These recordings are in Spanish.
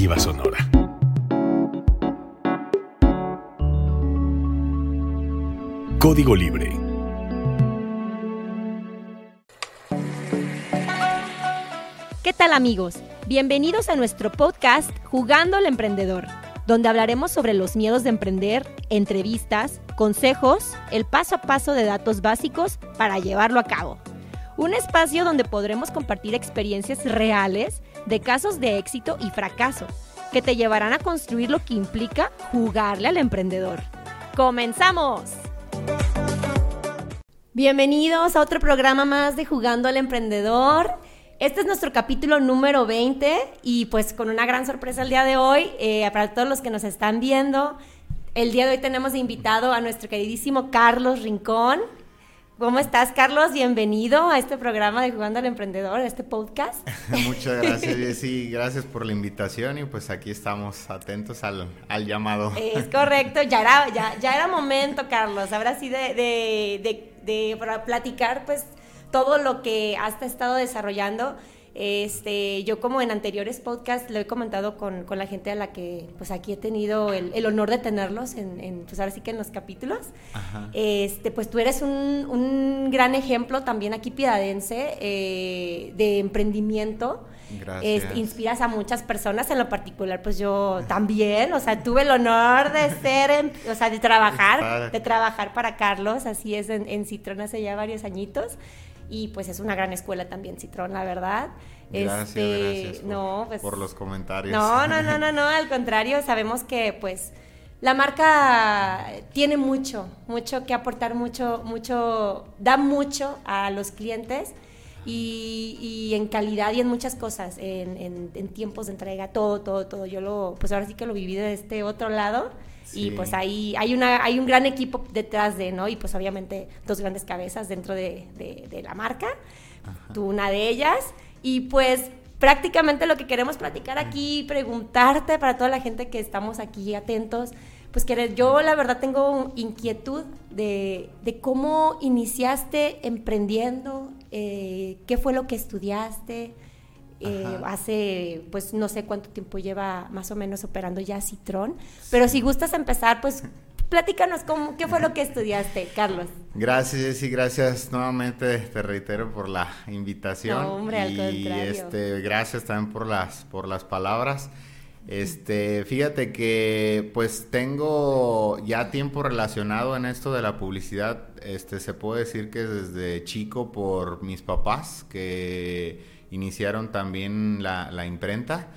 Sonora. Código Libre. ¿Qué tal amigos? Bienvenidos a nuestro podcast Jugando al Emprendedor, donde hablaremos sobre los miedos de emprender, entrevistas, consejos, el paso a paso de datos básicos para llevarlo a cabo. Un espacio donde podremos compartir experiencias reales de casos de éxito y fracaso que te llevarán a construir lo que implica jugarle al emprendedor. ¡Comenzamos! Bienvenidos a otro programa más de Jugando al Emprendedor. Este es nuestro capítulo número 20 y pues con una gran sorpresa el día de hoy, eh, para todos los que nos están viendo, el día de hoy tenemos invitado a nuestro queridísimo Carlos Rincón. ¿Cómo estás, Carlos? Bienvenido a este programa de Jugando al Emprendedor, a este podcast. Muchas gracias, Jessy. Gracias por la invitación y pues aquí estamos atentos al, al llamado. Es correcto, ya era, ya, ya era momento, Carlos. Ahora sí de, de, de, de platicar pues todo lo que has estado desarrollando. Este, yo como en anteriores podcasts lo he comentado con, con, la gente a la que pues aquí he tenido el, el honor de tenerlos en, en, pues ahora sí que en los capítulos. Ajá. Este, pues tú eres un, un, gran ejemplo también aquí piedadense eh, de emprendimiento. Gracias. Este, inspiras a muchas personas, en lo particular pues yo también, o sea, tuve el honor de ser, o sea, de trabajar, de trabajar para Carlos, así es en, en Citrón hace ya varios añitos y pues es una gran escuela también Citrón, la verdad. Gracias, este, gracias por, no, pues, por los comentarios. No, no, no, no, no, al contrario, sabemos que pues la marca tiene mucho, mucho que aportar, mucho, mucho, da mucho a los clientes. Y, y, en calidad y en muchas cosas, en, en, en, tiempos de entrega, todo, todo, todo. Yo lo, pues ahora sí que lo viví de este otro lado Sí. y pues ahí hay una hay un gran equipo detrás de no y pues obviamente dos grandes cabezas dentro de, de, de la marca Ajá. tú una de ellas y pues prácticamente lo que queremos platicar aquí preguntarte para toda la gente que estamos aquí atentos pues que yo la verdad tengo inquietud de, de cómo iniciaste emprendiendo eh, qué fue lo que estudiaste eh, hace, pues no sé cuánto tiempo lleva más o menos operando ya Citrón, pero si gustas empezar, pues platícanos cómo, qué fue lo que estudiaste, Carlos. Gracias, y gracias nuevamente, te reitero por la invitación. No, hombre, al y contrario. este, gracias también por las, por las palabras. Este, fíjate que pues tengo ya tiempo relacionado en esto de la publicidad. Este, se puede decir que desde chico por mis papás que iniciaron también la, la, imprenta.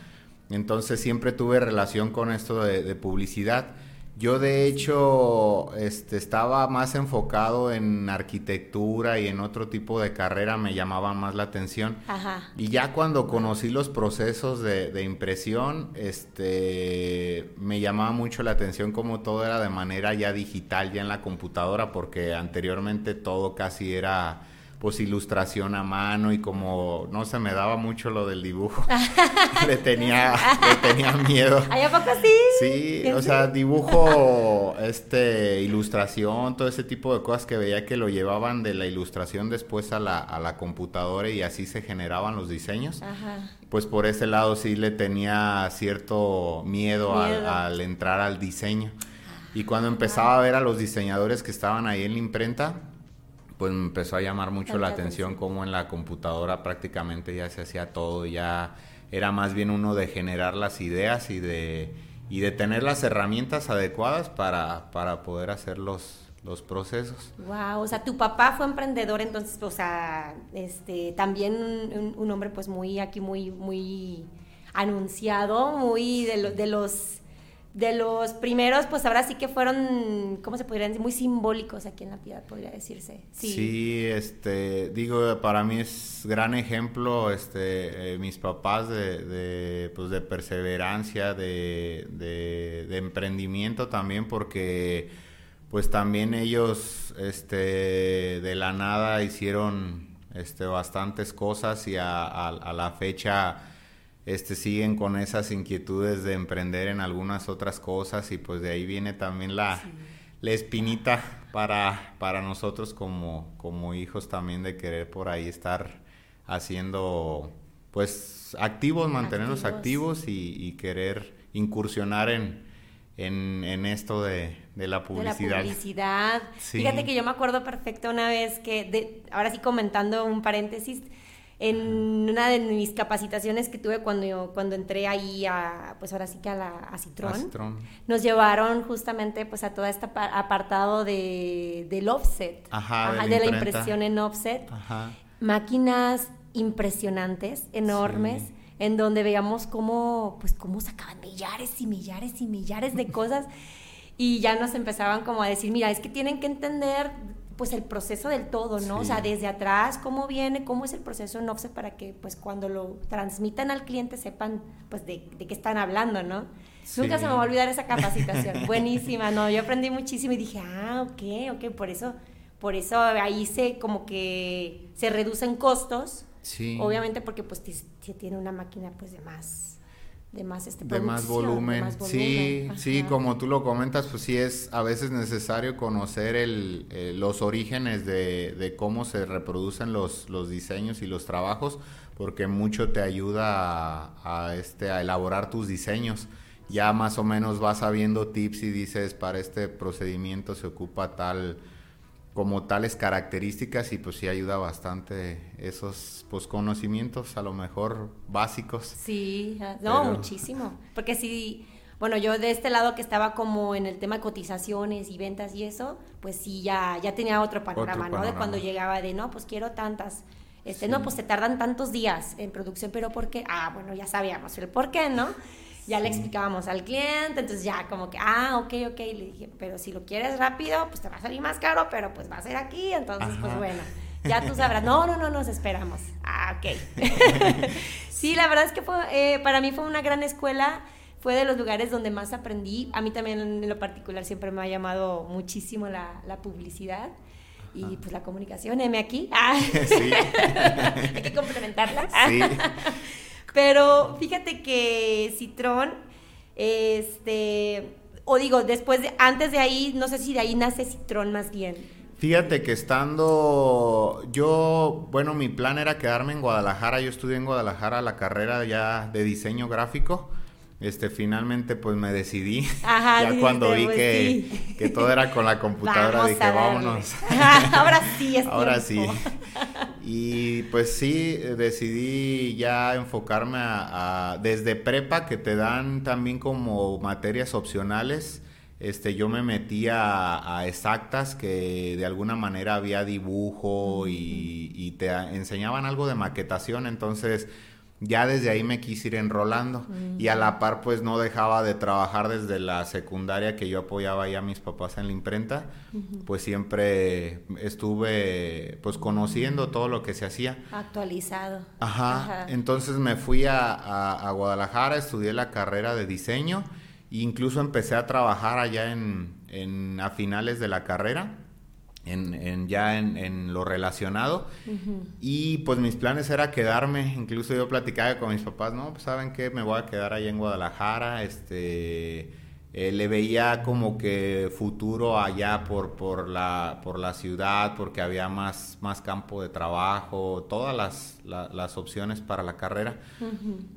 Entonces siempre tuve relación con esto de, de publicidad. Yo de hecho este, estaba más enfocado en arquitectura y en otro tipo de carrera me llamaba más la atención. Ajá. Y ya cuando conocí los procesos de, de, impresión, este, me llamaba mucho la atención como todo era de manera ya digital, ya en la computadora, porque anteriormente todo casi era pues ilustración a mano y como no se me daba mucho lo del dibujo, le tenía le tenía miedo. ¿Ay, a poco sí? Sí, o sea, dibujo, este, ilustración, todo ese tipo de cosas que veía que lo llevaban de la ilustración después a la, a la computadora y así se generaban los diseños. Ajá. Pues por ese lado sí le tenía cierto miedo, Miedo. Al, al entrar al diseño. Y cuando empezaba a ver a los diseñadores que estaban ahí en la imprenta, pues me empezó a llamar mucho la atención como en la computadora prácticamente ya se hacía todo, ya era más bien uno de generar las ideas y de, y de tener las herramientas adecuadas para, para poder hacer los, los procesos. Wow, o sea, tu papá fue emprendedor, entonces, o sea, este, también un, un hombre pues muy aquí, muy, muy anunciado, muy de, lo, de los de los primeros, pues ahora sí que fueron, ¿cómo se podrían decir? Muy simbólicos aquí en La Piedad, podría decirse. Sí, sí este, digo, para mí es gran ejemplo, este, eh, mis papás de, pues de perseverancia, de, de, emprendimiento también, porque pues también ellos, este, de la nada hicieron, este, bastantes cosas y a la fecha este, siguen con esas inquietudes de emprender en algunas otras cosas y pues de ahí viene también la, sí. la espinita para, para nosotros como, como hijos también de querer por ahí estar haciendo pues activos, mantenernos Activos. activos, y, y querer incursionar en, en, en esto de, de la De publicidad. la publicidad. Sí. Fíjate que yo me acuerdo perfecto una vez que, de, ahora sí comentando un paréntesis, en una de mis capacitaciones que tuve cuando, yo- cuando entré ahí a, pues ahora sí que a, la, a Citrón, A Citrón. nos llevaron justamente pues a todo este apa- apartado de, del offset, Ajá, de la de la imprenta. impresión en offset, Ajá. máquinas impresionantes, enormes, Sí. en donde veíamos cómo, pues, cómo sacaban millares y millares y millares de cosas y ya nos empezaban como a decir, mira, es que tienen que entender pues el proceso del todo, ¿no? O sea, desde atrás, cómo viene, cómo es el proceso en offset para que pues cuando lo transmitan al cliente sepan pues de, de qué están hablando, ¿no? Nunca se me va a olvidar esa capacitación. Buenísima, no, yo aprendí muchísimo y dije, ah, ok, ok, por eso, por eso ahí se como que se reducen costos, Sí. obviamente porque pues ti- tiene una máquina pues de más, de más este de más de volumen. más Sí, volumen, sí, ajá. como tú lo comentas, pues sí es a veces necesario conocer el, eh, los orígenes de, de cómo se reproducen los, los diseños y los trabajos, porque mucho te ayuda a, a, este, a elaborar tus diseños. Ya más o menos vas sabiendo tips y dices, para este procedimiento se ocupa tal como tales características y pues sí ayuda bastante esos pues conocimientos a lo mejor básicos. Sí, ah, no, Pero- muchísimo. Porque sí, bueno, yo de este lado que estaba como en el tema de cotizaciones y ventas y eso, pues sí, ya, ya tenía otro panorama, ¿no? De cuando llegaba de, no, pues quiero tantas. Este, Sí. no, pues se tardan tantos días en producción, pero ¿por qué? Ah, bueno, ya sabíamos el por qué, ¿no? Ya le explicábamos al cliente, entonces ya como que, ah, ok, ok, le dije, pero si lo quieres rápido, pues te va a salir más caro, pero pues va a ser aquí, entonces pues Ajá. bueno, ya tú sabrás, no, no, no, nos esperamos. Ah, ok. sí, la verdad es que fue, eh, para mí fue una gran escuela, fue de los lugares donde más aprendí. A mí también en lo particular siempre me ha llamado muchísimo la, la publicidad y pues la comunicación, M aquí. Ah, sí. hay que complementarla. Sí. Pero fíjate que Citrón, este, o digo, después de, antes de ahí, no sé si de ahí nace Citrón más bien. Fíjate que estando yo, bueno, mi plan era quedarme en Guadalajara. Yo estudié en Guadalajara la carrera ya de diseño gráfico. Este, finalmente pues me decidí. Ajá, ya cuando vi pues, que, sí. que todo era con la computadora, Vamos dije, vámonos. Ahora sí es Ahora sí. Y pues sí, decidí ya enfocarme a, desde prepa que te dan también como materias opcionales. Este, yo me metí a, exactas que de alguna manera había dibujo y, te enseñaban algo de maquetación, entonces ya desde ahí me quise ir enrolando. Y a la par pues no dejaba de trabajar desde la secundaria que yo apoyaba ya a mis papás en la imprenta, pues siempre estuve pues conociendo todo lo que se hacía. Actualizado. Ajá. Entonces me fui a, a- a Guadalajara, estudié la carrera de diseño. E incluso empecé a trabajar allá en, en- a finales de la carrera, en, en- ya en, en lo relacionado. Y pues mis planes era quedarme, incluso yo platicaba con mis papás, no, pues saben qué, me voy a quedar allá en Guadalajara, este... eh, le veía como que futuro allá por, por, la, por la ciudad, porque había más, más campo de trabajo, todas las, la- las opciones para la carrera.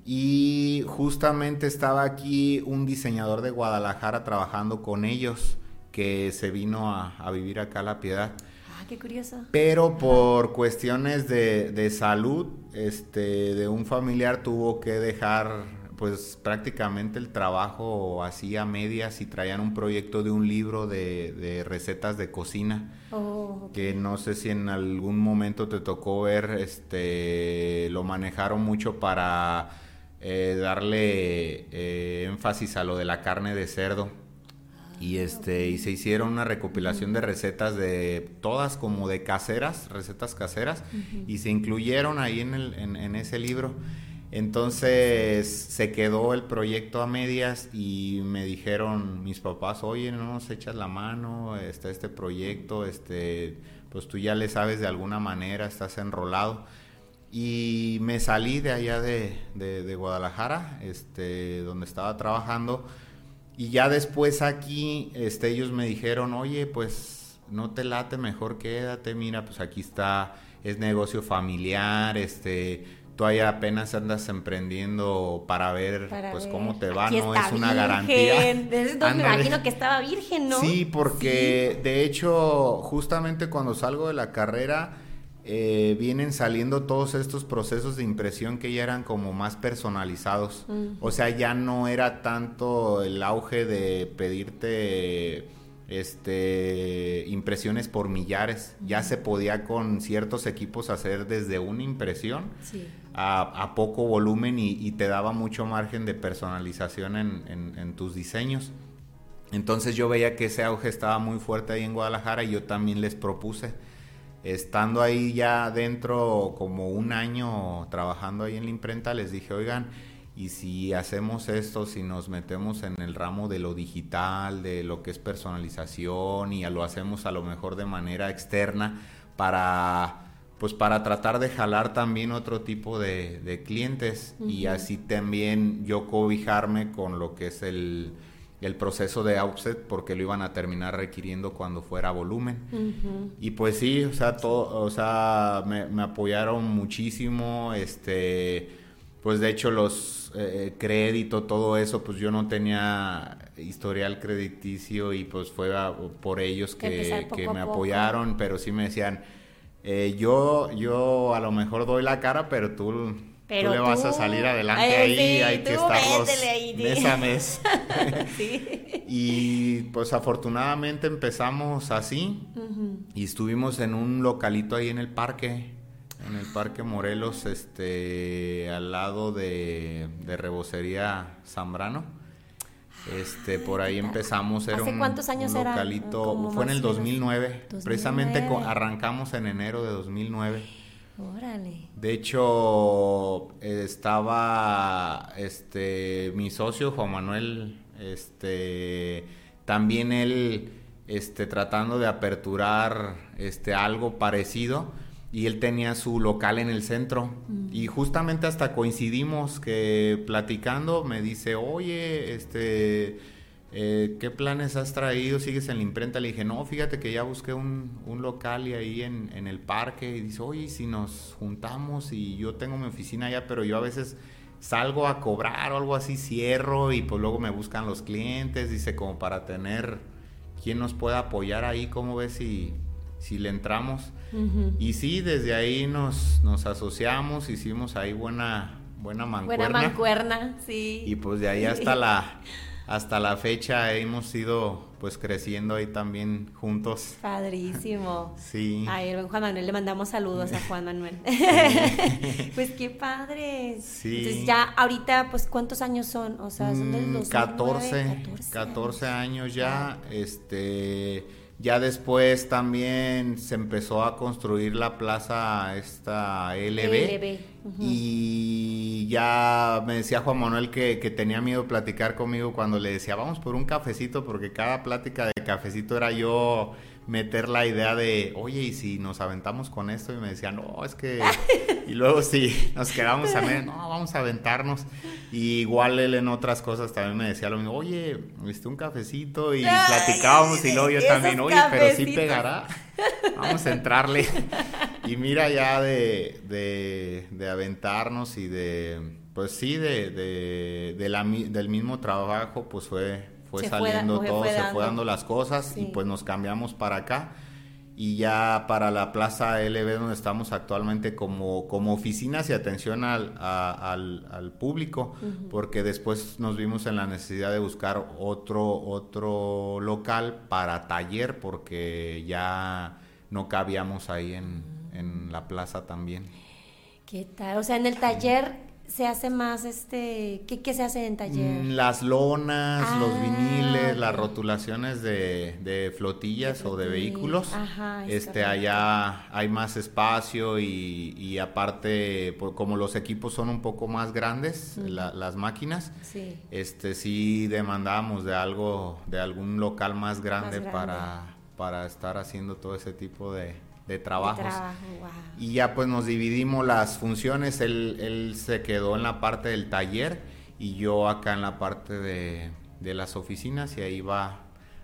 Y justamente estaba aquí un diseñador de Guadalajara trabajando con ellos, que se vino a, a vivir acá a La Piedad. Ah, qué curioso. Pero por cuestiones de, de salud, este, de un familiar tuvo que dejar pues prácticamente el trabajo así a medias y traían un proyecto de un libro de, de recetas de cocina Oh, que no sé si en algún momento te tocó ver, este, lo manejaron mucho para eh, darle eh, énfasis a lo de la carne de cerdo. Y este, y se hicieron una recopilación de recetas de todas como de caseras, recetas caseras, y se incluyeron ahí en, el, en, en ese libro. Entonces se quedó el proyecto a medias y me dijeron mis papás, oye, no nos echas la mano, está este proyecto, este, pues tú ya le sabes de alguna manera, estás enrolado. Y me salí de allá de, de- de Guadalajara, este, donde estaba trabajando. Y ya después aquí, este, ellos me dijeron, oye, pues no te late, mejor quédate, mira, pues aquí está, es negocio familiar, este, tú ahí apenas andas emprendiendo para ver Para pues ver. cómo te va, Aquí no es una virgen. garantía. Entonces me imagino que estaba virgen, ¿no? Sí, porque de hecho, justamente cuando salgo de la carrera, eh, vienen saliendo todos estos procesos de impresión que ya eran como más personalizados. O sea, ya no era tanto el auge de pedirte este impresiones por millares. Ya se podía con ciertos equipos hacer desde una impresión Sí. a, a poco volumen y, y te daba mucho margen de personalización en, en- en tus diseños. Entonces yo veía que ese auge estaba muy fuerte ahí en Guadalajara y yo también les propuse, estando ahí ya dentro como un año trabajando ahí en la imprenta, les dije, oigan, y si hacemos esto, si nos metemos en el ramo de lo digital, de lo que es personalización y lo hacemos a lo mejor de manera externa para pues para tratar de jalar también otro tipo de, de clientes y así también yo cobijarme con lo que es el, el proceso de outset porque lo iban a terminar requiriendo cuando fuera volumen. Y pues sí, o sea, todo, o sea, me, me apoyaron muchísimo, este, pues de hecho los eh, crédito, todo eso, pues yo no tenía historial crediticio y pues fue a- por ellos que, que me apoyaron, pero sí me decían, eh, yo, yo a lo mejor doy la cara, pero tú, Pero tú le vas a salir adelante Ay, ahí, sí, hay que estarlos ahí, mes a mes. sí. Y pues afortunadamente empezamos así y estuvimos en un localito ahí en el parque, en el Parque Morelos, este, al lado de, de Rebocería Zambrano. Este, por ahí empezamos, era ¿Hace un, cuántos años un localito, fue en el o menos. 2009, precisamente 2009. arrancamos en enero de 2009. Órale. De hecho, estaba este mi socio Juan Manuel, este también él este tratando de aperturar este algo parecido y él tenía su local en el centro y justamente hasta coincidimos que platicando me dice, "Oye, este eh, ¿qué planes has traído? ¿Sigues en la imprenta? Le dije, no, fíjate que ya busqué un, un local y ahí en, en el parque. Y dice, oye, ¿y si nos juntamos y yo tengo mi oficina allá, pero yo a veces salgo a cobrar o algo así, cierro y pues luego me buscan los clientes, dice, como para tener quien nos pueda apoyar ahí, ¿cómo ves si, si le entramos? Y sí, desde ahí nos, nos asociamos, hicimos ahí buena, buena mancuerna. Buena mancuerna, sí. Y pues de ahí hasta la hasta la fecha hemos ido pues creciendo ahí también juntos. Padrísimo. Sí. Ay, Juan Manuel, le mandamos saludos a Juan Manuel. pues qué padre. Sí. Entonces ya ahorita, pues ¿cuántos años son? O sea, son del Mm, 2009, 14, 14 años ya, este ya después también se empezó a construir la plaza esta LB, LB, y ya me decía Juan Manuel que, que tenía miedo de platicar conmigo cuando le decía vamos por un cafecito porque cada plática de cafecito era yo meter la idea de oye y si nos aventamos con esto y me decía no es que y luego sí nos quedamos a medio no vamos a aventarnos y igual él en otras cosas también me decía lo mismo oye este un cafecito y platicábamos y luego yo también oye pero sí pegará vamos a entrarle y mira ya de, de, de aventarnos y de pues sí de, de, de la del mismo trabajo pues fue fue Se saliendo fue- todo fue se dando. fue dando las cosas y pues nos cambiamos para acá y ya para la plaza LB donde estamos actualmente como, como oficinas y atención al, a- al, al público, porque después nos vimos en la necesidad de buscar otro, otro local para taller, porque ya no cabíamos ahí en, en la plaza también. ¿Qué tal? O sea, en el taller se hace más este, ¿qué, qué se hace en taller? Mm, Las lonas, los Ah, viniles, las rotulaciones de, de flotillas o de vehículos. Ajá, es este correcto. allá hay más espacio y, y aparte por- como los equipos son un poco más grandes, la- las máquinas, Sí. este sí demandábamos de algo, de algún local más grande, grande. para para estar haciendo todo ese tipo de, de De trabajos. trabajo, wow. Y ya pues nos dividimos las funciones, él, él se quedó en la parte del taller y yo acá en la parte de, de las oficinas y ahí va,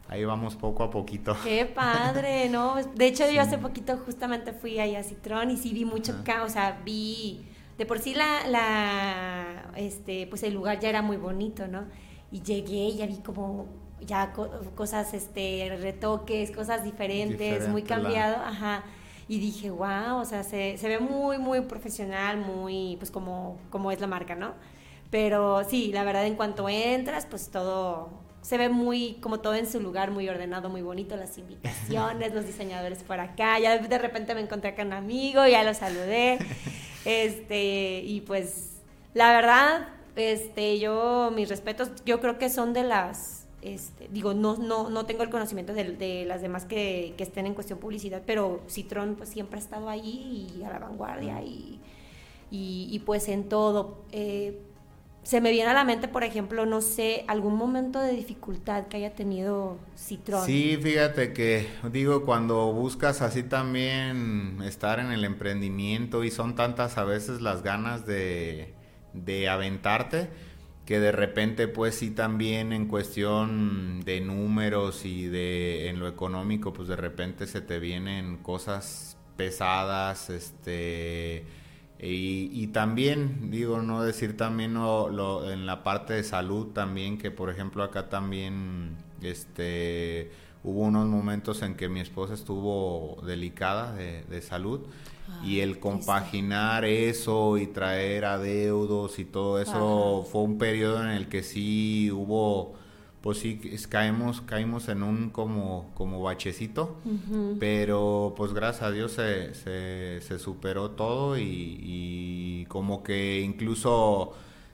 ahí vamos poco a poquito. Qué padre, ¿no? De hecho, yo hace poquito justamente fui ahí a Citrón y sí vi mucho, ca- o sea, vi de por sí la, la, este, pues el lugar ya era muy bonito, ¿no? Y llegué y ya vi como ya cosas, este, retoques, cosas diferentes, muy cambiado, ajá. Y dije, wow, o sea, se, se, ve muy, muy profesional, muy, pues como, como es la marca, ¿no? Pero sí, la verdad, en cuanto entras, pues todo, se ve muy, como todo en su lugar, muy ordenado, muy bonito, las invitaciones, los diseñadores por acá, ya de repente me encontré con un amigo, ya lo saludé, este, y pues, la verdad, este, yo, mis respetos, yo creo que son de las, este, digo, no, no, no tengo el conocimiento de, las demás que, que, estén en cuestión publicidad, pero Citrón pues siempre ha estado ahí y a la vanguardia y, y, pues en todo. Eh, se me viene a la mente, por ejemplo, no sé, algún momento de dificultad que haya tenido Citrón. Sí, fíjate que digo, cuando buscas así también estar en el emprendimiento y son tantas a veces las ganas de, de aventarte, que de repente pues sí también en cuestión de números y de en lo económico pues de repente se te vienen cosas pesadas, este y, también, digo, no decir también lo, en la parte de salud también, que por ejemplo acá también este, hubo unos momentos en que mi esposa estuvo delicada de, salud y el compaginar eso y traer adeudos y todo eso fue un periodo en el que sí hubo pues sí caemos caímos en un como como bachecito pero pues gracias a Dios se, se, superó todo y, como que incluso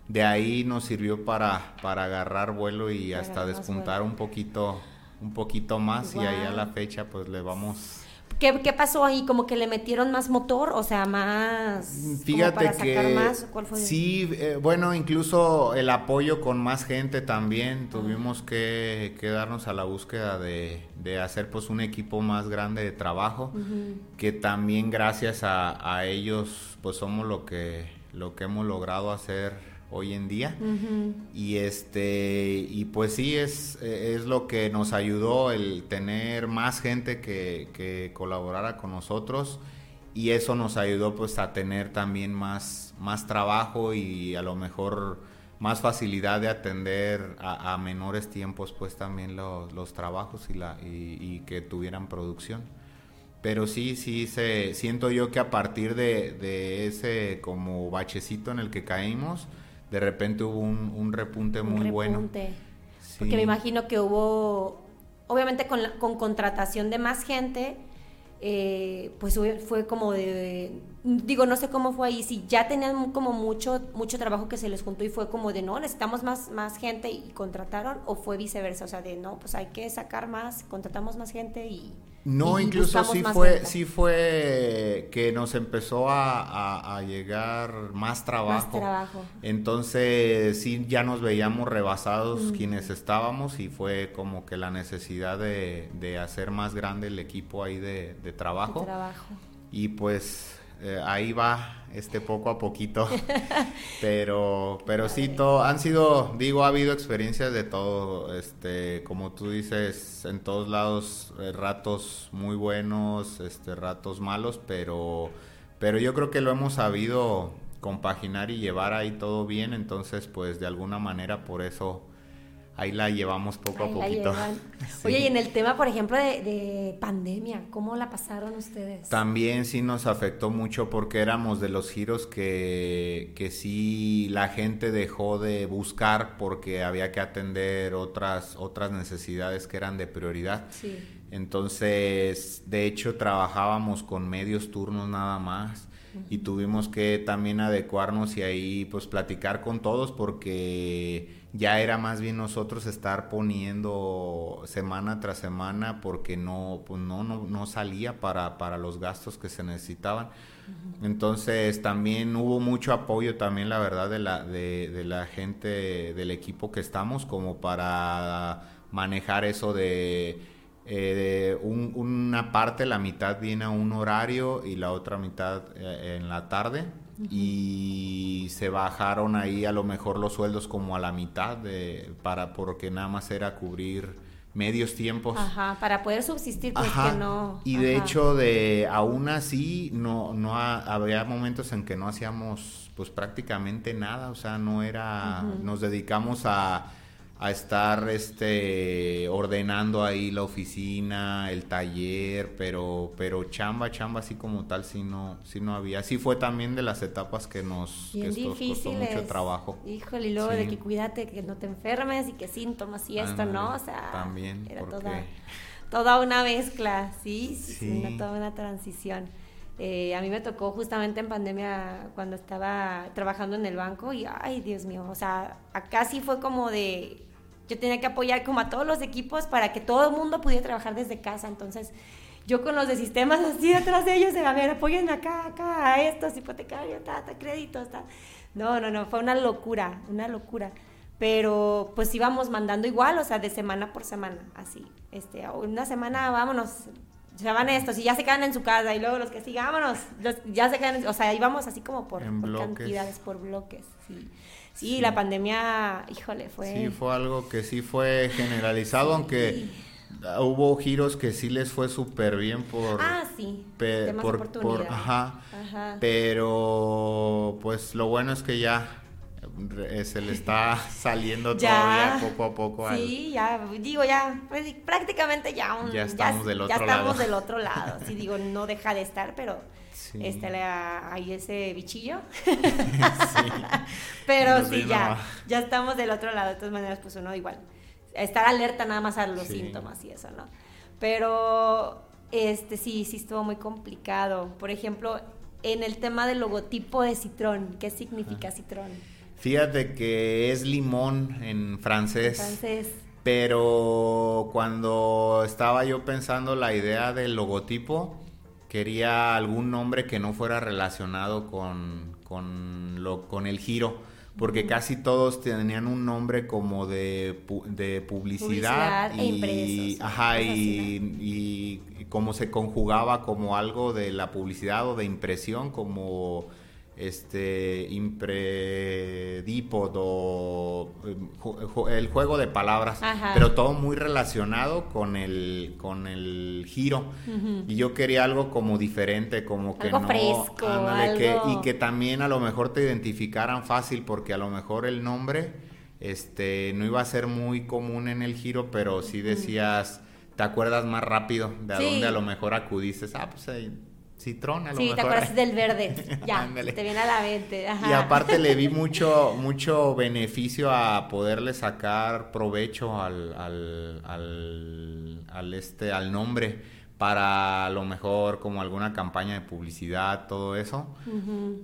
de ahí nos sirvió para para agarrar vuelo y hasta despuntar un poquito un poquito más y ahí a la fecha pues le vamos ¿Qué, pasó ahí? ¿Como que le metieron más motor? O sea, más... Fíjate para sacar que... Más, ¿Cuál fue? Sí, eh, bueno, incluso el apoyo con más gente también. Tuvimos que, darnos a la búsqueda de, hacer pues un equipo más grande de trabajo. Que también gracias a, a ellos pues somos lo que, lo que hemos logrado hacer hoy en día. Y este, y pues sí, es, es lo que nos ayudó el tener más gente que, que colaborara con nosotros. Y eso nos ayudó pues a tener también más, más trabajo y a lo mejor más facilidad de atender a, menores tiempos pues también los, trabajos y, la, y, que tuvieran producción. Pero sí, sí, se, siento yo que a partir de, de ese como bachecito en el que caímos, de repente hubo un, repunte muy bueno. Porque me imagino que hubo, obviamente con, con contratación de más gente, eh, pues fue como de, digo, no sé cómo fue ahí, si ya tenían como mucho, mucho trabajo que se les juntó y fue como de, no, necesitamos más, más gente y contrataron, o fue viceversa, o sea, de, no, pues hay que sacar más, contratamos más gente y... No, incluso sí fue, sí fue que nos empezó a, llegar más trabajo. Más trabajo. Entonces sí ya nos veíamos rebasados quienes estábamos y fue como que la necesidad de, hacer más grande el equipo ahí de, trabajo. trabajo. Y pues eh, ahí va este poco a poquito. Pero pero sí todo han sido digo ha habido experiencias de todo este como tú dices en todos lados eh, ratos muy buenos este ratos malos pero pero yo creo que lo hemos sabido compaginar y llevar ahí todo bien. Entonces pues de alguna manera por eso ahí la llevamos poco a poquito. Oye, y en el tema, por ejemplo, de, pandemia, ¿cómo la pasaron ustedes? También sí nos afectó mucho porque éramos de los giros que, que sí la gente dejó de buscar porque había que atender otras, otras necesidades que eran de prioridad. Sí. Entonces, de hecho, trabajábamos con medios turnos nada más y tuvimos que también adecuarnos y ahí pues platicar con todos porque ya era más bien nosotros estar poniendo semana tras semana porque no, pues no, no, salía para, para, los gastos que se necesitaban. Entonces también hubo mucho apoyo también, la verdad, de la, de, la gente del equipo que estamos como para manejar eso de, eh, una parte, la mitad viene a un horario y la otra mitad eh, en la tarde y se bajaron ahí a lo mejor los sueldos como a la mitad de, para porque nada más era cubrir medios tiempos. Ajá, para poder subsistir, pues Ajá. que no. Y de ajá. hecho, de aún así, no, no ha- había momentos en que no hacíamos pues prácticamente nada, o sea, no era, nos dedicamos a, a estar este ordenando ahí la oficina, el taller, pero, pero chamba, chamba así como tal sí no, sí no había. Sí fue también de las etapas que nos, que Bien esto costó mucho trabajo. Híjole, y luego de que cuídate, que no te enfermes y que síntomas y esto, ¿no? O sea, también, era porque- toda, toda una mezcla, sí, sí, sí, Sí. una- toda una transición. Eh, a mí me tocó justamente en pandemia cuando estaba trabajando en el banco y, ay, Dios mío, o sea, acá sí fue como de, yo tenía que apoyar como a todos los equipos para que todo el mundo pudiera trabajar desde casa, entonces yo con los de sistemas así detrás de ellos, de, a ver, apóyenme acá, acá, a estos, hipotecario, ta, ta, créditos, ta. No, no, no, fue una locura, una locura. Pero pues íbamos mandando igual, o sea, de semana por semana, así. Este, una semana, vámonos, se van estos y ya se quedan en su casa y luego los que sigan, vámonos, los- ya se quedan, o sea, íbamos así como por, cantidades, por bloques, sí. Sí. La pandemia, híjole, fue... Sí, fue algo que sí fue generalizado, aunque ah, hubo giros que sí les fue súper bien por... Ah, sí, pe- temas por- de por- oportunidad. ajá. Ajá. Pero pues lo bueno es que ya eh, se le está saliendo Ya. todavía poco a poco al- Sí, ya, digo, ya, pues, prácticamente ya, un- Ya estamos del otro ya estamos lado. del otro lado. Sí, digo, no deja de estar, pero Sí. este, le- hay ese bichillo. Sí. pero sí, ya, ya estamos del otro lado. De todas maneras, pues uno igual, estar alerta nada más a los Sí. síntomas y eso, ¿no? Pero, este, sí, sí estuvo muy complicado. Por ejemplo, en el tema del logotipo de Citrón, ¿qué significa Citrón? Fíjate que es limón en francés. Entonces, Pero cuando estaba yo pensando la idea del logotipo, quería algún nombre que no fuera relacionado con, con, lo, con el giro, porque casi todos tenían un nombre como de, de publicidad, Publicidad e impresos, ajá, y, así, y, y como se conjugaba como algo de la publicidad o de impresión, como este impredipod o ju- ju- el juego de palabras, Ajá. pero todo muy relacionado con el con el giro. Y yo quería algo como diferente, como que Algo no fresco, ándale, que- y que también a lo mejor te identificaran fácil porque a lo mejor el nombre este no iba a ser muy común en el giro, pero sí decías te acuerdas más rápido de a Sí. dónde a lo mejor acudiste. Ah, pues ahí, Citrón a lo Sí, mejor. te acuerdas del verde. Ya, te viene a la mente. Ajá. Y aparte le vi mucho, mucho beneficio a poderle sacar provecho al, al, al, al este, al nombre para a lo mejor como alguna campaña de publicidad, todo eso.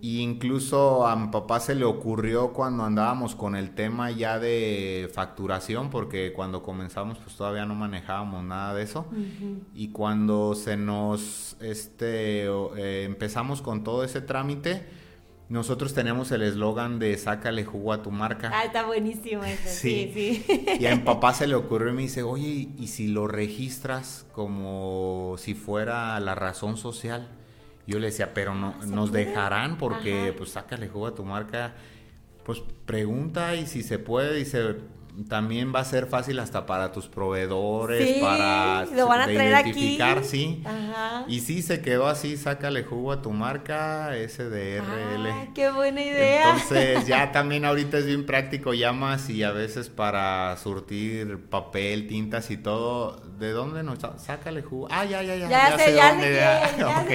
Y incluso a mi papá se le ocurrió cuando andábamos con el tema ya de facturación, porque cuando comenzamos pues todavía no manejábamos nada de eso. Y cuando se nos este eh, empezamos con todo ese trámite, nosotros tenemos el eslogan de sácale jugo a tu marca. Ah, está buenísimo eso. Sí, Sí. sí. Y a mi papá se le ocurrió y me dice, oye, ¿y si lo registras como si fuera la razón social? Yo le decía, pero no, ¿se nos puede? dejarán porque Ajá. pues sácale jugo a tu marca. Pues pregunta y si se puede, dice, también va a ser fácil hasta para tus proveedores, Sí, para lo van a de traer aquí. identificar, sí. Ajá. Y sí, se quedó así, sácale jugo a tu marca, SDRL. Ah, qué buena idea. Entonces ya también ahorita es bien práctico, llamas y a veces para surtir papel, tintas y todo, ¿de dónde nos sácale jugo? Ah, ya, ya, ya. Ya sé, ya dónde, sé ya. ya sé Ok.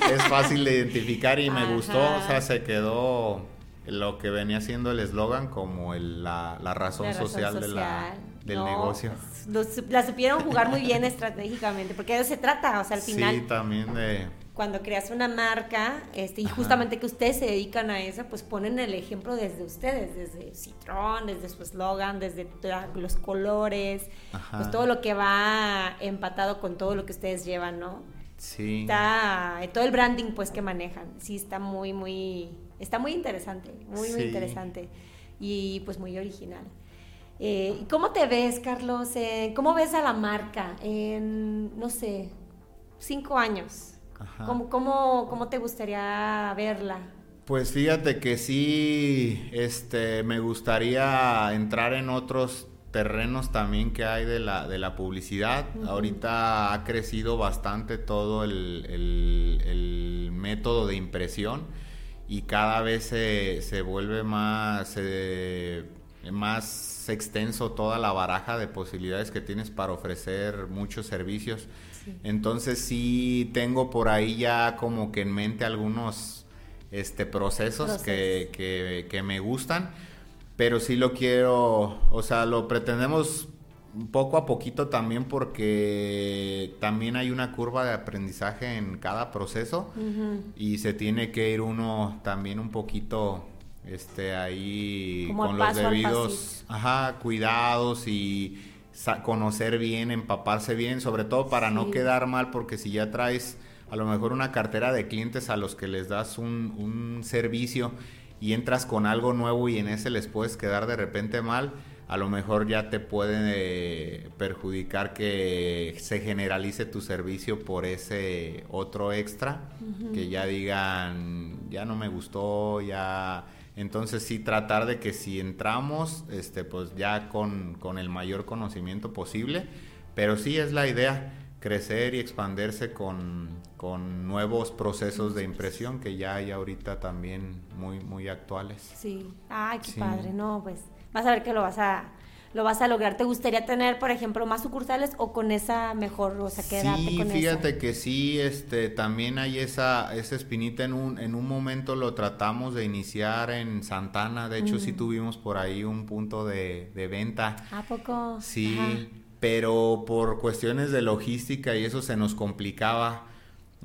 quién. Es fácil de identificar y me Ajá. gustó, o sea, se quedó lo que venía siendo el eslogan como el- la, la razón La razón social, de la, del No, negocio. pues, lo la supieron jugar muy bien estratégicamente, porque de eso se trata, o sea, al final, Sí, también de... cuando creas una marca, este, y Ajá. justamente que ustedes se dedican a eso, pues ponen el ejemplo desde ustedes, desde Citrón, desde su eslogan, desde los colores, Ajá. pues todo lo que va empatado con todo lo que ustedes llevan, ¿no? Sí. Está, todo el branding pues que manejan, sí está muy, muy, está muy interesante, muy, muy interesante y pues muy original. Eh, ¿y ¿Cómo te ves, Carlos? Eh, ¿Cómo ves a la marca en, no sé, cinco años? Ajá. ¿Cómo, cómo, cómo te gustaría verla? Pues fíjate que sí, este, me gustaría entrar en otros terrenos también que hay de la, de la publicidad. Ahorita ha crecido bastante todo el, el, método de impresión y cada vez se, se vuelve más, eh, más extenso toda la baraja de posibilidades que tienes para ofrecer muchos servicios. Entonces sí tengo por ahí ya como que en mente algunos este, procesos, Que, que, que me gustan pero sí lo quiero, o sea, lo pretendemos poco a poquito también porque también hay una curva de aprendizaje en cada proceso y se tiene que ir uno también un poquito este ahí con los debidos ajá, cuidados y conocer bien, empaparse bien, sobre todo para no quedar mal porque si ya traes a lo mejor una cartera de clientes a los que les das un, un servicio y entras con algo nuevo y en ese les puedes quedar de repente mal, a lo mejor ya te puede eh, perjudicar que se generalice tu servicio por ese otro extra, que ya digan, ya no me gustó, ya... Entonces sí tratar de que si entramos, este, pues ya con, con el mayor conocimiento posible, pero sí es la idea crecer y expandirse con, con, nuevos procesos de impresión que ya hay ahorita también muy, muy actuales. Sí, ay, qué padre, no, pues vas a ver que lo vas a lo vas a lograr. ¿Te gustaría tener, por ejemplo, más sucursales o con esa mejor, o sea, quedarte sí, fíjate que sí, este, también hay esa, esa espinita en un, en un momento lo tratamos de iniciar en Santana, de hecho sí mm. tuvimos por ahí un punto de, de venta. ¿A poco? Sí pero por cuestiones de logística y eso se nos complicaba.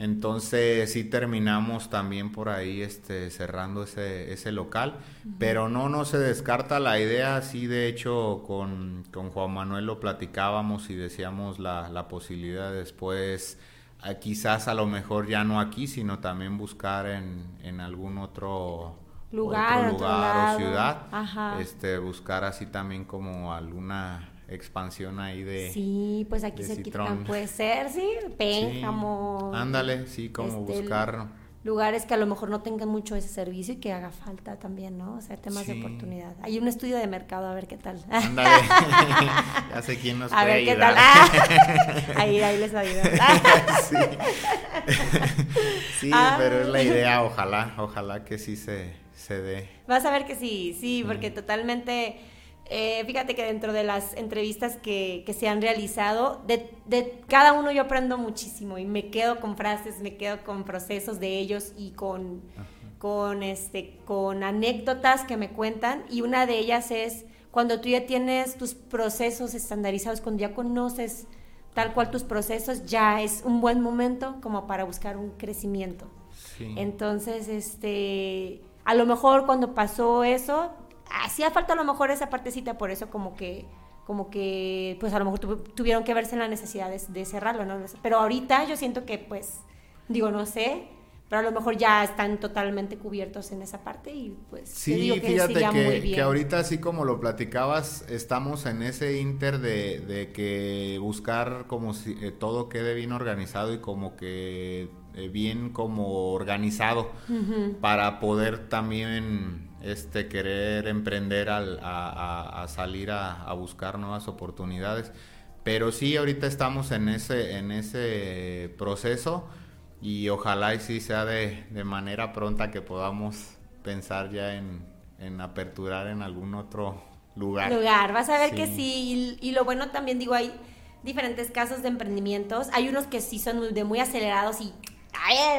Entonces sí terminamos también por ahí este, cerrando ese, ese local, pero no, no se descarta la idea, sí de hecho con, con Juan Manuel lo platicábamos y decíamos la, la posibilidad después, eh, quizás a lo mejor ya no aquí, sino también buscar en, en algún otro lugar, lugar o ciudad, este buscar así también como alguna expansión ahí de. Sí, pues aquí se quitan, puede ser, sí, Pénjamo. ándale, sí, como este, buscar. Lugares que a lo mejor no tengan mucho ese servicio y que haga falta también, ¿no? O sea, temas de oportunidad. Hay un estudio de mercado, a ver qué tal. Ándale, ya sé quién nos a ver qué tal. ahí, ahí les ayudo. sí, sí pero es la idea, ojalá, ojalá que sí se, se dé. Vas a ver que sí, sí, porque totalmente eh, fíjate que dentro de las entrevistas que, que se han realizado, de, de, cada uno yo aprendo muchísimo y me quedo con frases, me quedo con procesos de ellos y con, con, este, con anécdotas que me cuentan. Y una de ellas es cuando tú ya tienes tus procesos estandarizados, cuando ya conoces tal cual tus procesos, ya es un buen momento como para buscar un crecimiento. Entonces, este, a lo mejor cuando pasó eso, hacía falta a lo mejor esa partecita, por eso como que como que pues a lo mejor tuvieron que verse en la necesidad de, cerrarlo, ¿no? Pero ahorita yo siento que pues, digo, no sé, pero a lo mejor ya están totalmente cubiertos en esa parte y pues sí, digo que fíjate que, que, ahorita así como lo platicabas, estamos en ese inter de, de que buscar como si eh, todo quede bien organizado y como que eh, bien como organizado para poder también este, querer emprender al, a, salir a, buscar nuevas oportunidades. Pero sí, ahorita estamos en ese, en ese proceso y ojalá y sí sea de, manera pronta que podamos pensar ya en, aperturar en algún otro lugar. Lugar, vas a ver que sí. Y, y, lo bueno también, digo, hay diferentes casos de emprendimientos. Hay unos que sí son de muy acelerados y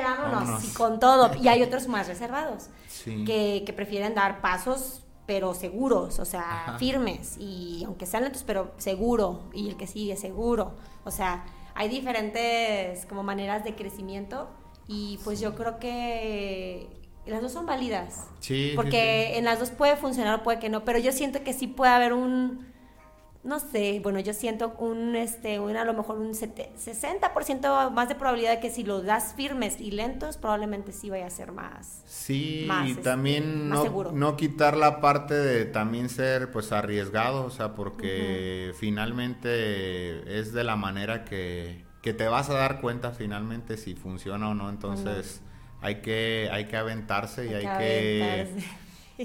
vámonos, y con todo. Y hay otros más reservados, que, que, prefieren dar pasos, pero seguros, o sea, firmes, y aunque sean lentos, pero seguro, y el que sigue, seguro. O sea, hay diferentes como maneras de crecimiento, y pues yo creo que las dos son válidas. Sí. Porque en las dos puede funcionar o puede que no, pero yo siento que sí puede haber un no sé, bueno, yo siento un, este, un, a lo mejor un 60% más de probabilidad de que si lo das firmes y lentos, probablemente sí vaya a ser más. Sí, y este, también no, no, quitar la parte de también ser pues arriesgado, o sea, porque finalmente es de la manera que, que, te vas a dar cuenta finalmente si funciona o no, entonces hay, que, hay que aventarse y hay, que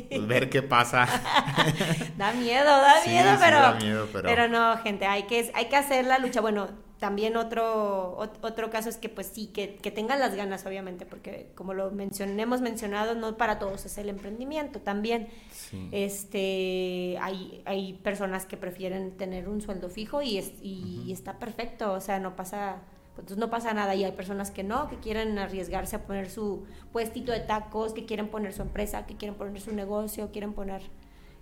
pues, ver qué pasa. da miedo, da Sí, miedo, sí pero, da miedo, pero- pero no, gente, hay que, hay que hacer la lucha. Bueno, también otro, ot- otro caso es que pues sí, que, que tengan las ganas, obviamente, porque como lo mencioné, hemos mencionado, no para todos es el emprendimiento también. Sí. Este, hay, hay personas que prefieren tener un sueldo fijo y, es, y, y está perfecto, o sea, no pasa, pues no pasa nada. Y hay personas que no, que quieren arriesgarse a poner su puestito de tacos, que quieren poner su empresa, que quieren poner su negocio, quieren poner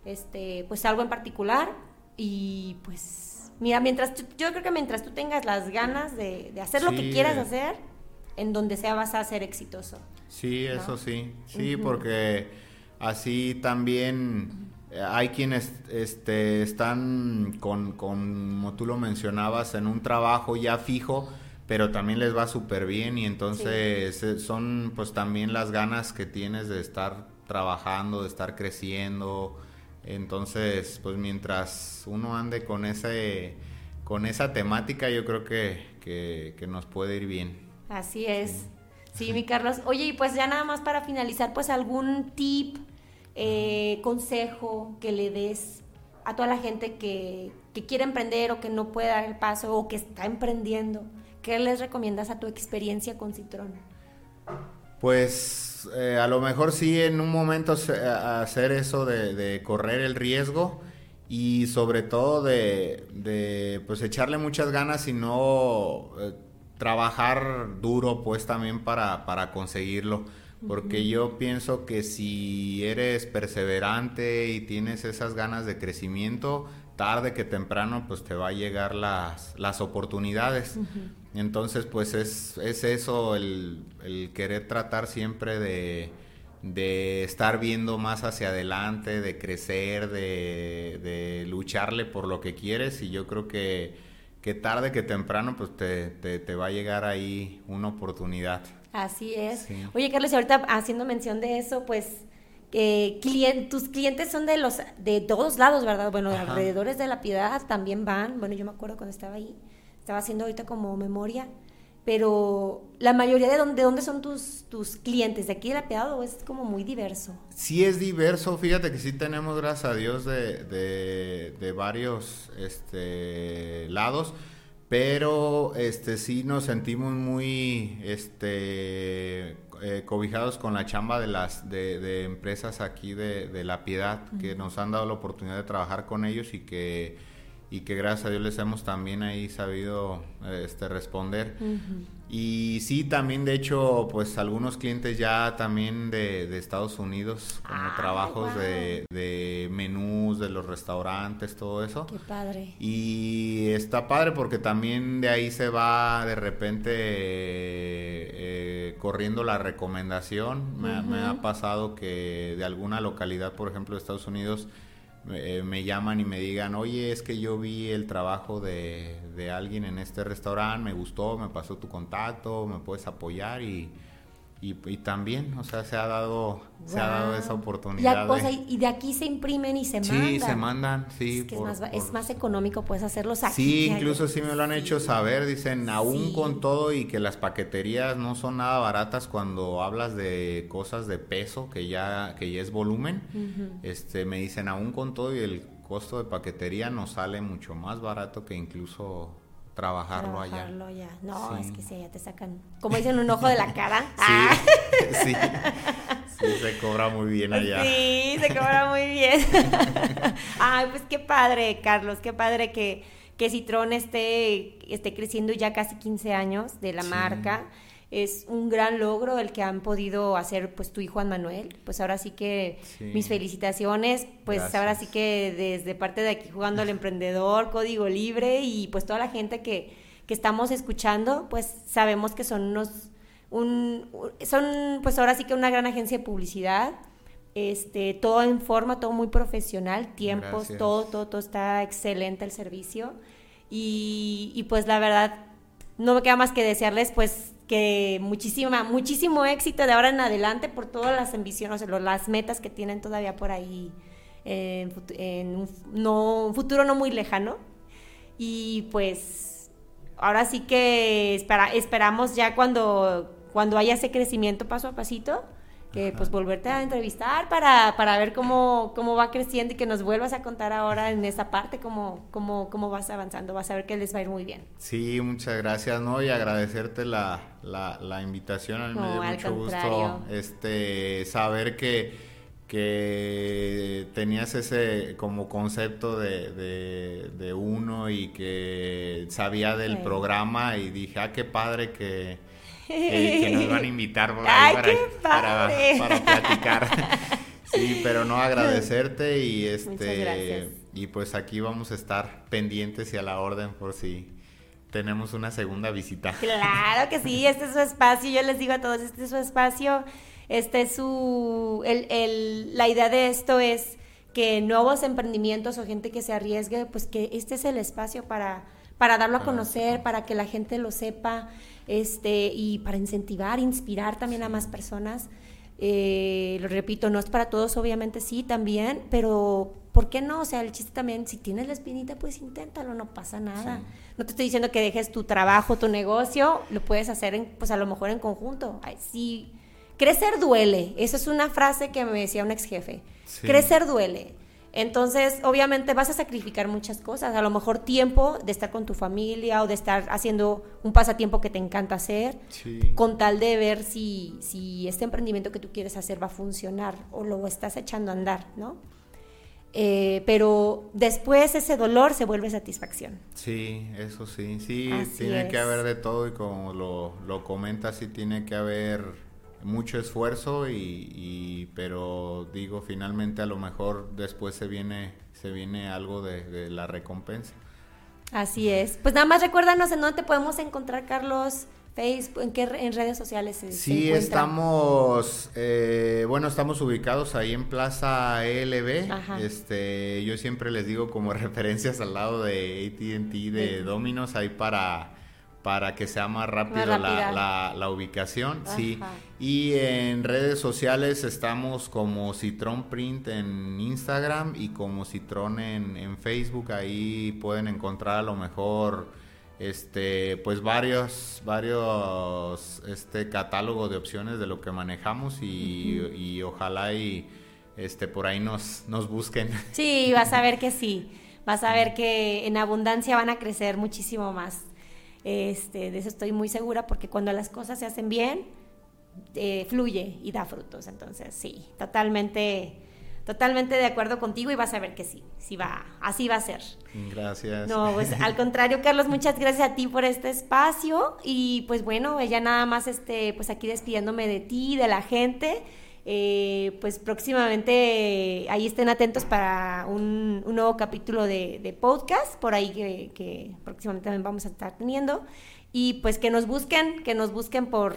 este, pues algo en particular. Y pues, mira, mientras tú- yo creo que mientras tú tengas las ganas de, de hacer lo que quieras hacer, en donde sea vas a ser exitoso. Sí, ¿no? eso sí. Sí, porque así también eh, hay quienes este, están con, con, como tú lo mencionabas, en un trabajo ya fijo, pero también les va súper bien y entonces eh, son pues también las ganas que tienes de estar trabajando, de estar creciendo. Entonces, pues mientras uno ande con ese con esa temática, yo creo que, que, que nos puede ir bien. Así es. Sí, mi Carlos. Oye, y pues ya nada más para finalizar, pues algún tip, eh, consejo que le des a toda la gente que, que quiere emprender o que no puede dar el paso o que está emprendiendo. ¿Qué les recomiendas a tu experiencia con Citrón? Pues eh, a lo mejor sí en un momento se- a- hacer eso de, de correr el riesgo y sobre todo de, de, pues echarle muchas ganas y no eh, trabajar duro pues también para, para conseguirlo. Porque yo pienso que si eres perseverante y tienes esas ganas de crecimiento, tarde que temprano pues te va a llegar las, las oportunidades. Entonces pues es, es eso el, el querer tratar siempre de, de estar viendo más hacia adelante, de crecer, de, de lucharle por lo que quieres y yo creo que, que tarde que temprano pues te, te, te va a llegar ahí una oportunidad. Así es. Sí. Oye, Carlos, y ahorita haciendo mención de eso, pues eh, clien- tus clientes son de los de todos lados, ¿verdad? Bueno, Ajá. alrededores de la piedad también van. Bueno, yo me acuerdo cuando estaba ahí, estaba haciendo ahorita como memoria, pero la mayoría de dónde, de dónde son tus, tus clientes, de aquí de la piedad o es como muy diverso. Sí es diverso, fíjate que sí tenemos, gracias a Dios, de, de, de varios este, lados, pero este, sí nos sentimos muy este, eh, cobijados con la chamba de las de, de empresas aquí de, de La Piedad, que nos han dado la oportunidad de trabajar con ellos y que, y que gracias a Dios les hemos también ahí sabido este, responder. Y sí, también de hecho, pues algunos clientes ya también de, de Estados Unidos, como trabajos de, de menús, de los restaurantes, todo eso. Qué padre. Y está padre porque también de ahí se va de repente eh, eh, corriendo la recomendación. Me, ha- me ha pasado que de alguna localidad, por ejemplo, de Estados Unidos, eh, me llaman y me digan, oye, es que yo vi el trabajo de, de alguien en este restaurante, me gustó, me pasó tu contacto, me puedes apoyar y, y, y también, o sea, se ha dado, se ha dado esa Y, oportunidad. a- o sea, y de aquí se imprimen y se mandan. sí, se mandan, sí. es que por- es, más, por- es más económico, puedes hacerlos aquí. Sí, incluso sí me lo han hecho saber, dicen, aún Sí. con todo y que las paqueterías no son nada baratas cuando hablas de cosas de peso, que ya, que ya es volumen, este, me dicen, aún con todo y el costo de paquetería nos sale mucho más barato que incluso trabajarlo, Trabajarlo ya. No, Sí. es que sí, ya te sacan, como dicen, un ojo de la cara. Ah. allá. Sí, sí, sí, se cobra muy bien allá. Sí, se cobra muy bien. Ay, pues qué padre, Carlos, qué padre que, que Citrón esté, esté creciendo ya casi 15 años de la Sí. marca. Es un gran logro el que han podido hacer pues tu hijo Juan Manuel. Pues ahora sí que Sí. mis felicitaciones. Pues Gracias. ahora sí que desde parte de aquí jugando al emprendedor, código libre y pues toda la gente que, que estamos escuchando, pues sabemos que son unos un, son pues ahora sí que una gran agencia de publicidad, este, todo en forma, todo muy profesional, tiempos, Gracias. todo, todo, todo está excelente el servicio y, y, pues la verdad no me queda más que desearles pues que muchísima, muchísimo éxito de ahora en adelante por todas las ambiciones, o sea, las metas que tienen todavía por ahí en, fut- en un, no, un futuro no muy lejano. Y pues ahora sí que espera, esperamos ya cuando, cuando haya ese crecimiento paso a pasito, que pues volverte a entrevistar para, para ver cómo, cómo va creciendo y que nos vuelvas a contar ahora en esa parte cómo, cómo, cómo vas avanzando. Vas a ver que les va a ir muy bien. Sí, muchas gracias, ¿no? Y agradecerte la, la, la invitación. A mí me dio mucho gusto este, saber que, que tenías ese como concepto de, de, uno y que sabía del programa y dije, ah, qué padre que que, nos van a invitar por ahí para, para, platicar. sí, pero no agradecerte y este y pues aquí vamos a estar pendientes y a la orden por si tenemos una segunda visita. Claro que sí, este es su espacio, yo les digo a todos, este es su espacio, este es su, el, el, la idea de esto es que nuevos emprendimientos o gente que se arriesgue, pues que este es el espacio para, para darlo a conocer, para que la gente lo sepa este, y para incentivar, inspirar también a más personas. Eh, lo repito, no es para todos, obviamente sí, también, pero ¿por qué no? O sea, el chiste también, si tienes la espinita, pues inténtalo, no pasa nada. No te estoy diciendo que dejes tu trabajo, tu negocio, lo puedes hacer, en, pues a lo mejor en conjunto. Ay, sí, crecer duele, esa es una frase que me decía un ex jefe. Crecer duele. Entonces, obviamente vas a sacrificar muchas cosas, a lo mejor tiempo de estar con tu familia o de estar haciendo un pasatiempo que te encanta hacer, con tal de ver si, si este emprendimiento que tú quieres hacer va a funcionar o lo estás echando a andar, ¿no? Eh, pero después ese dolor se vuelve satisfacción. Sí, eso sí, sí, tiene que haber de todo y como lo, lo comentas, sí tiene que haber mucho esfuerzo y, pero digo finalmente a lo mejor después se viene se viene algo de, la recompensa. Así es. Pues nada más recuérdanos en dónde te podemos encontrar Carlos Facebook, ¿en qué en redes sociales se, Sí, estamos, eh, bueno, estamos ubicados ahí en Plaza ELB. Este, yo siempre les digo como referencias al lado de AT&T de Dominos, ahí para para que sea más rápido la, ubicación, sí. Y en redes sociales estamos como Citron Print en Instagram y como Citron en, Facebook. Ahí pueden encontrar a lo mejor este pues varios varios este catálogo de opciones de lo que manejamos y, ojalá y este por ahí nos nos busquen. Sí vas a ver que sí. Vas a ver que en abundancia van a crecer muchísimo más este, de eso estoy muy segura porque cuando las cosas se hacen bien, eh, fluye y da frutos. Entonces, sí, totalmente, totalmente de acuerdo contigo y vas a ver que sí, sí va, así va a ser. Gracias. No, pues al contrario, Carlos, muchas gracias a ti por este espacio y pues bueno, ya nada más este, pues aquí despidiéndome de ti, de la gente. Eh, pues próximamente ahí estén atentos para un, nuevo capítulo de, podcast, por ahí que, próximamente también vamos a estar teniendo. Y pues que nos busquen, que nos busquen por,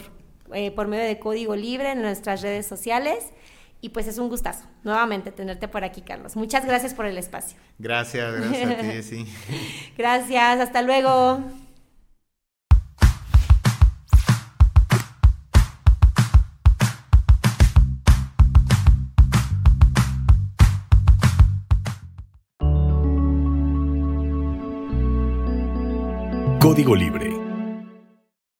eh, por medio de código libre en nuestras redes sociales. Y pues es un gustazo nuevamente tenerte por aquí, Carlos. Muchas gracias por el espacio. Gracias, gracias a ti, sí. gracias, hasta luego. Código Libre